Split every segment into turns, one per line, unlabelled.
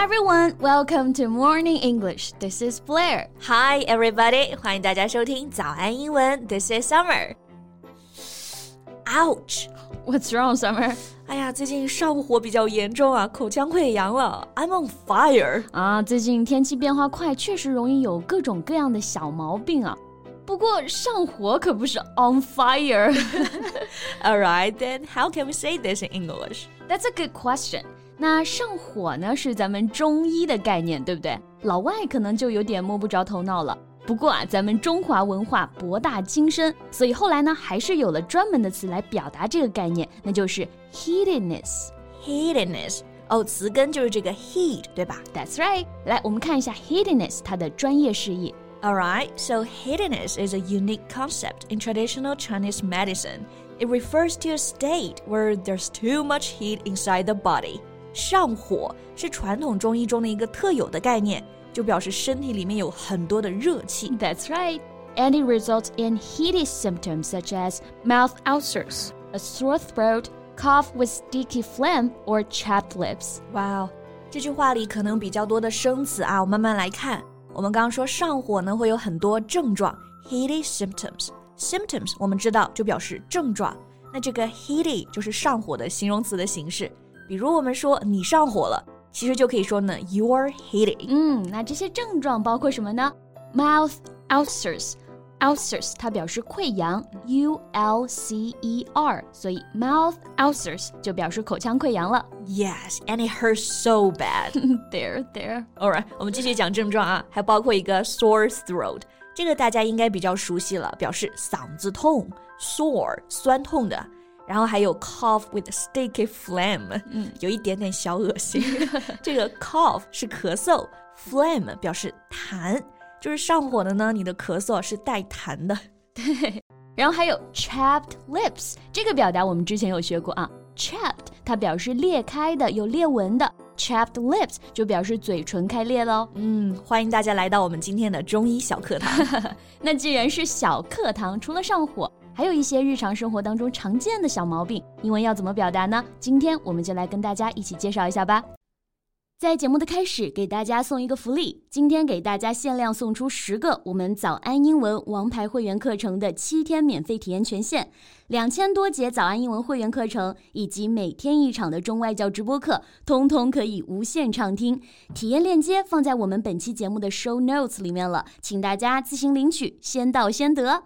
everyone, welcome to Morning English. This is Blair.
Hi everybody，欢迎大家收听早安英文。This is Summer. Ouch!
What's wrong, Summer?
哎呀，最近上火比较严重啊，口腔溃疡了。I'm on fire
啊！最近天气变化快，确实容易有各种各样的小毛病啊。不过上火可不是 on fire.
All right, then how can we say this in English?
That's a good question. 那上火呢是咱们中医的概念，对不对？老外可能就有点摸不着头脑了。不过啊，咱们中华文化博大精深，所以后来呢，还是有了专门的词来表达这个概念，那就是
heatedness。heatedness 哦，词根就是这个 heat，对吧？
That's right。来，我们看一下 heatedness 它的专业释义。
Alright, so heatedness is a unique concept in traditional Chinese medicine. It refers to a state where there's too much heat inside the body. 上火是传统中医中的一个特有的概念。就表示身体里面有很多的热气。
That's right. And it results in heated symptoms such as mouth ulcers, a sore throat, cough with sticky phlegm, or chapped lips.
哇哦，这句话里可能比较多的生词啊，我慢慢来看。我们刚刚说上火呢，会有很多症状，heated symptoms。symptoms 我们知道就表示症状，那这个 heated 就是上火的形容词的形式。 比如我们说你上火了。其实就可以说呢，you're heating。
嗯，那这些症状包括什么呢？Mouth ulcers。ulcers 它表示溃疡，U L C E R，所以 mouth ulcers 就表示口腔溃疡了。
Yes, and it hurts so bad.
there, there.
Alright，我们继续讲症状啊，还包括一个 sore throat，这个大家应该比较熟悉了，表示嗓子痛，sore 酸痛的。然后还有 cough with sticky phlegm，嗯，有一点点小恶心。这个 cough 是咳嗽，phlegm 表示痰，就是上火的呢。你的咳嗽是带痰的。
对，然后还有 chapped lips，这个表达我们之前有学过啊。chapped 它表示裂开的，有裂纹的。chapped lips 就表示嘴唇开裂喽。
嗯，欢迎大家来到我们今天的中医小课堂。
那既然是小课堂，除了上火。还有一些日常生活当中常见的小毛病，英文要怎么表达呢？今天我们就来跟大家一起介绍一下吧。在节目的开始，给大家送一个福利，今天给大家限量送出十个我们早安英文王牌会员课程的七天免费体验权限，两千多节早安英文会员课程以及每天一场的中外教直播课，通通可以无限畅听。体验链接放在我们本期节目的 show notes 里面了，请大家自行领取，先到先得。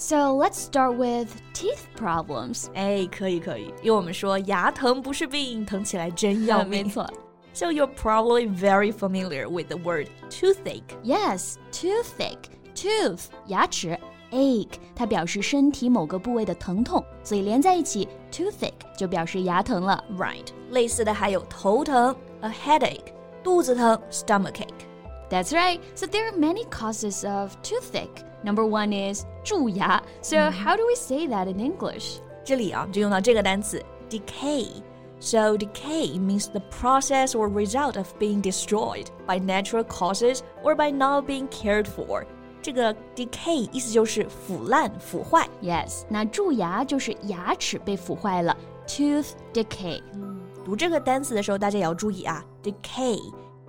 So let's start with teeth problems.
哎，可以可以，因为我们说牙疼不是病，疼起来真要命。
没错。
So you're probably very familiar with the word toothache.
Yes, toothache. Tooth 牙齿，ache 它表示身体某个部位的疼痛，所以连在一起，toothache 就表示牙疼了。
Right. 类似的还有头疼，a headache，肚子疼，stomachache。
That's right. So there are many causes of toothache. Number one is 蛀牙. So mm. how do we say that in English?
这里啊，就用到这个单词 decay. So decay means the process or result of being destroyed by natural causes or by not being cared for. 这个 decay 意思就是腐烂、腐坏。
Yes，那蛀牙就是牙齿被腐坏了，tooth decay。
读这个单词的时候，大家也要注意啊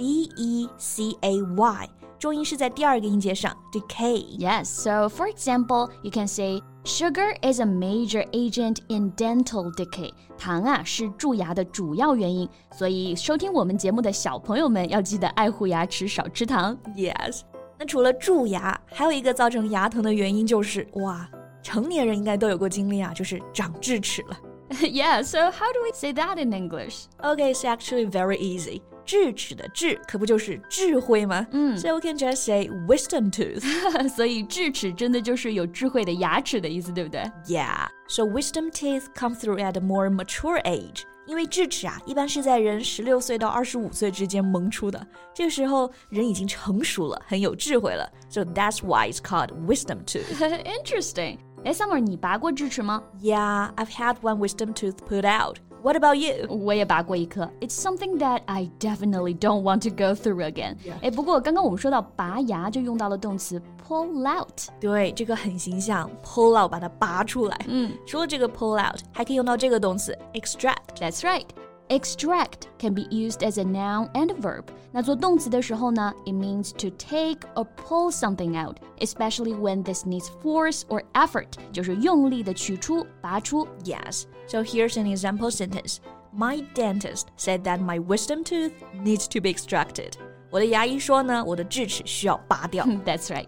，decay，d e c a y。重音是在第二个音节上，decay.
Yes, so for example, you can say sugar is a major agent in dental decay. 糖啊是蛀牙的主要原因，所以收听我们节目的小朋友们要记得爱护牙齿，少吃糖。
Yes. 那除了蛀牙，还有一个造成牙疼的原因就是哇，成年人应该都有过经历啊，就是长智齿了。
yeah, so how do we say that in English?
Okay, it's actually very easy. 智齿的智可不就是智慧吗？嗯，So we can just say wisdom tooth。
所以智齿真的就是有智慧的牙齿的意思，对不对？
Yeah. So wisdom teeth come through at a more mature age. 因为智齿啊，一般是在人十六岁到二十五岁之间萌出的，这个时候人已经成熟了，很有智慧了。So that's why it's called wisdom tooth.
Interesting. 哎，Summer，你拔过智齿吗？
Yeah, I've had one wisdom tooth put out. What about you?
我也拔过一颗。It's something that I definitely don't want to go through again. 哎，不过刚刚我们说到拔牙，就用到了动词 pull out。
对，这个很形象，pull out 把它拔出来。嗯，除了这个 pull out，还可以用到这个动词
extract。That's right. Extract can be used as a noun and a verb. 那做动词的时候呢，it means to take or pull something out, especially when this needs force or effort，就是用力的取出、拔出。
Yes. So here's an example sentence. My dentist said that my wisdom tooth needs to be extracted. 我的牙医说呢，我的智齿需要拔掉。
That's right.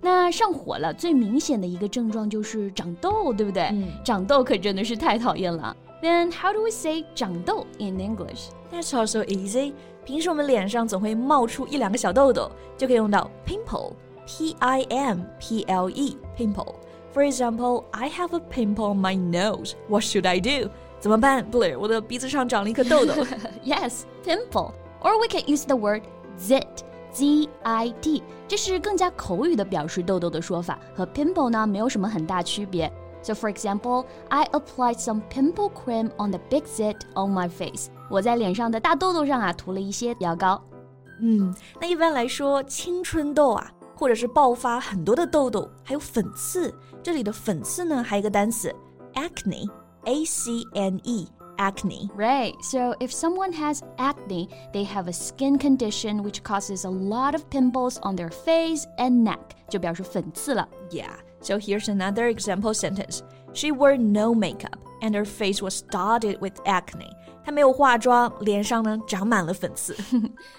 那上火了，最明显的一个症状就是长痘，对不对？
嗯
长痘可真的是太讨厌了。 Then how do we say 长痘 in English?
That's also easy. 平时我们脸上总会冒出一两个小痘痘，就可以用到 pimple，p i m p l e pimple. For example, I have a pimple on my nose. What should I do? 怎么办，Blair？我的鼻子上长了一颗痘痘。
Yes, pimple. Or we can use the word zit. Z I D，这是更加口语的表示痘痘的说法，和 pimple 呢没有什么很大区别。 So for example, I applied some pimple cream on the big zit on my face. 我在脸上的大痘痘上啊涂了一些牙膏。
嗯，那一般来说，青春痘啊，或者是爆发很多的痘痘，还有粉刺，这里的粉刺呢，还有一个单词 acne，a c n e，acne。
Right. So if someone has acne, they have a skin condition which causes a lot of pimples on their face and neck. 就表示粉刺了。
Yeah. So here's another example sentence. She wore no makeup and her face was dotted with acne. 她没有化妆，脸上呢长满了粉刺。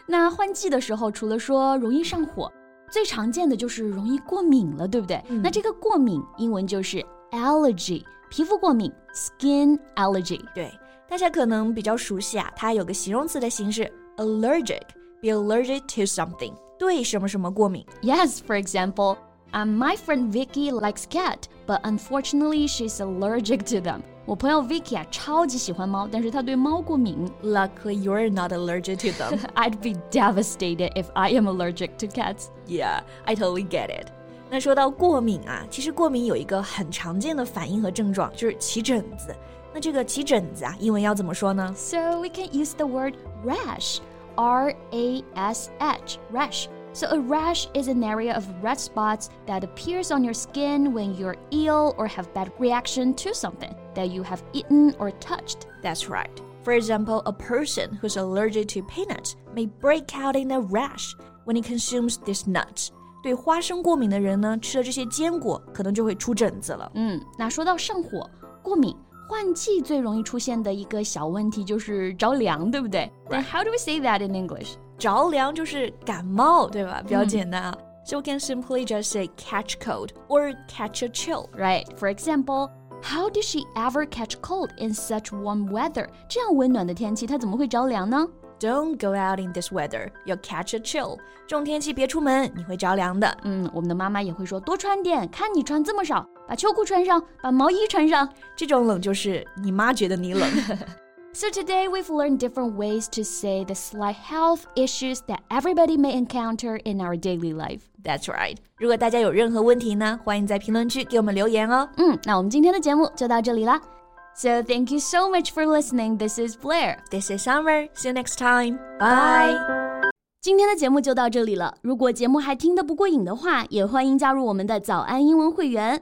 那换季的时候，除了说容易上火，最常见的就是容易过敏了，对不对？那这个过敏英文就是 allergy，皮肤过敏 skin allergy。
对，大家可能比较熟悉啊，它有个形容词的形式 allergic。Be allergic to something，对什么什么过敏。
Yes, for example, um, my friend Vicky likes cat, but unfortunately she's allergic to them. 我朋友 Vicky 啊，超级喜欢猫，但是她对猫过敏。
Luckily, you're not allergic to them.
I'd be devastated if I am allergic to cats.
Yeah, I totally get it. 那说到过敏啊，其实过敏有一个很常见的反应和症状，就是起疹子。那这个起疹子啊，英文要怎么说呢？
So we can use the word rash. R A S H, rash. So a rash is an area of red spots that appears on your skin when you're ill or have bad reaction to something that you have eaten or touched.
That's right. For example, a person who's allergic to peanuts may break out in a rash when he consumes these nuts. 对花生过敏的人呢，吃了这些坚果，可能就会出疹子了。
嗯，那说到上火、过敏、换季最容易出现的一个小问题就是着凉，对不对？Then how do we say that in English?
着凉就是感冒，对吧？比较简单啊。So we can simply just say catch cold or catch a chill.
Right. For example, how did she ever catch cold in such warm weather? 这样温暖的天气，她怎么会着凉呢？
Don't go out in this weather. You'll catch a chill. 这种天气别出门，你会着凉的。
嗯，我们的妈妈也会说多穿点，看你穿这么少，把秋裤穿上，把毛衣穿上。
这种冷就是你妈觉得你冷。
So today we've learned different ways to say the slight health issues that everybody may encounter in our daily life.
That's right. 如果大家有任何问题呢，欢迎在评论区给我们留言哦。
嗯，那我们今天的节目就到这里啦。So thank you so much for listening. This is Blair.
This is Summer. See you next time. Bye.
今天的节目就到这里了。如果节目还听得不过瘾的话，也欢迎加入我们的早安英文会员。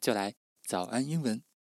就来早安英文。